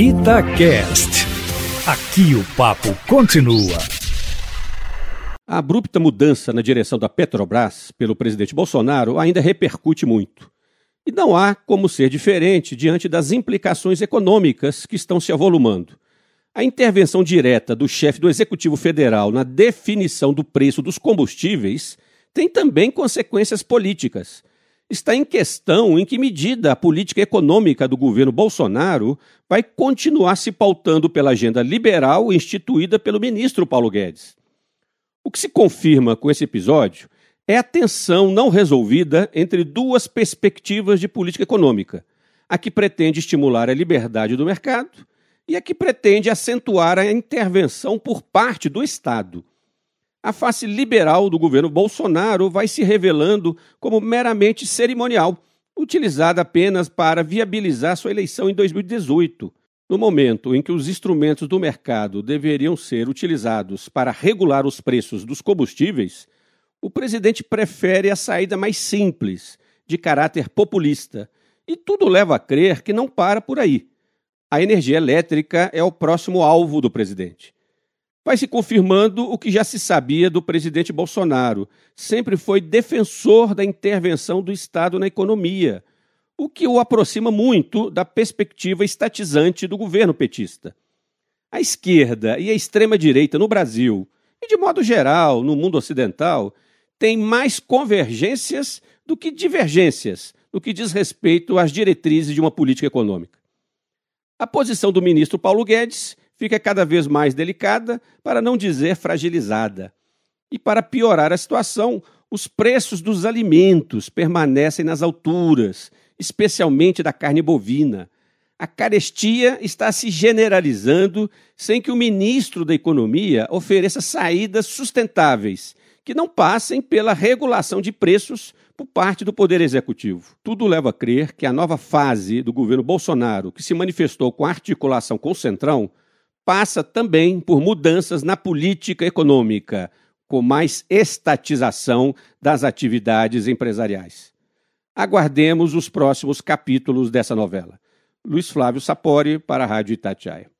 Itacast. Aqui o papo continua. A abrupta mudança na direção da Petrobras pelo presidente Bolsonaro ainda repercute muito. E não há como ser diferente diante das implicações econômicas que estão se avolumando. A intervenção direta do chefe do Executivo Federal na definição do preço dos combustíveis tem também consequências políticas está em questão em que medida a política econômica do governo Bolsonaro vai continuar se pautando pela agenda liberal instituída pelo ministro Paulo Guedes. O que se confirma com esse episódio é a tensão não resolvida entre duas perspectivas de política econômica: a que pretende estimular a liberdade do mercado e a que pretende acentuar a intervenção por parte do Estado a face liberal do governo Bolsonaro vai se revelando como meramente cerimonial, utilizada apenas para viabilizar sua eleição em 2018. No momento em que os instrumentos do mercado deveriam ser utilizados para regular os preços dos combustíveis, o presidente prefere a saída mais simples, de caráter populista, e tudo leva a crer que não para por aí. A energia elétrica é o próximo alvo do presidente vai se confirmando o que já se sabia do presidente Bolsonaro. Sempre foi defensor da intervenção do Estado na economia, o que o aproxima muito da perspectiva estatizante do governo petista. A esquerda e a extrema-direita no Brasil, e de modo geral no mundo ocidental, têm mais convergências do que divergências no que diz respeito às diretrizes de uma política econômica. A posição do ministro Paulo Guedes fica cada vez mais delicada, para não dizer fragilizada. E para piorar a situação, os preços dos alimentos permanecem nas alturas, especialmente da carne bovina. A carestia está se generalizando sem que o ministro da Economia ofereça saídas sustentáveis, que não passem pela regulação de preços por parte do Poder Executivo. Tudo leva a crer que a nova fase do governo Bolsonaro, que se manifestou com articulação com o Centrão, passa também por mudanças na política econômica, com mais estatização das atividades empresariais. Aguardemos os próximos capítulos dessa novela. Luiz Flávio Sapori, para a Rádio Itatiaia.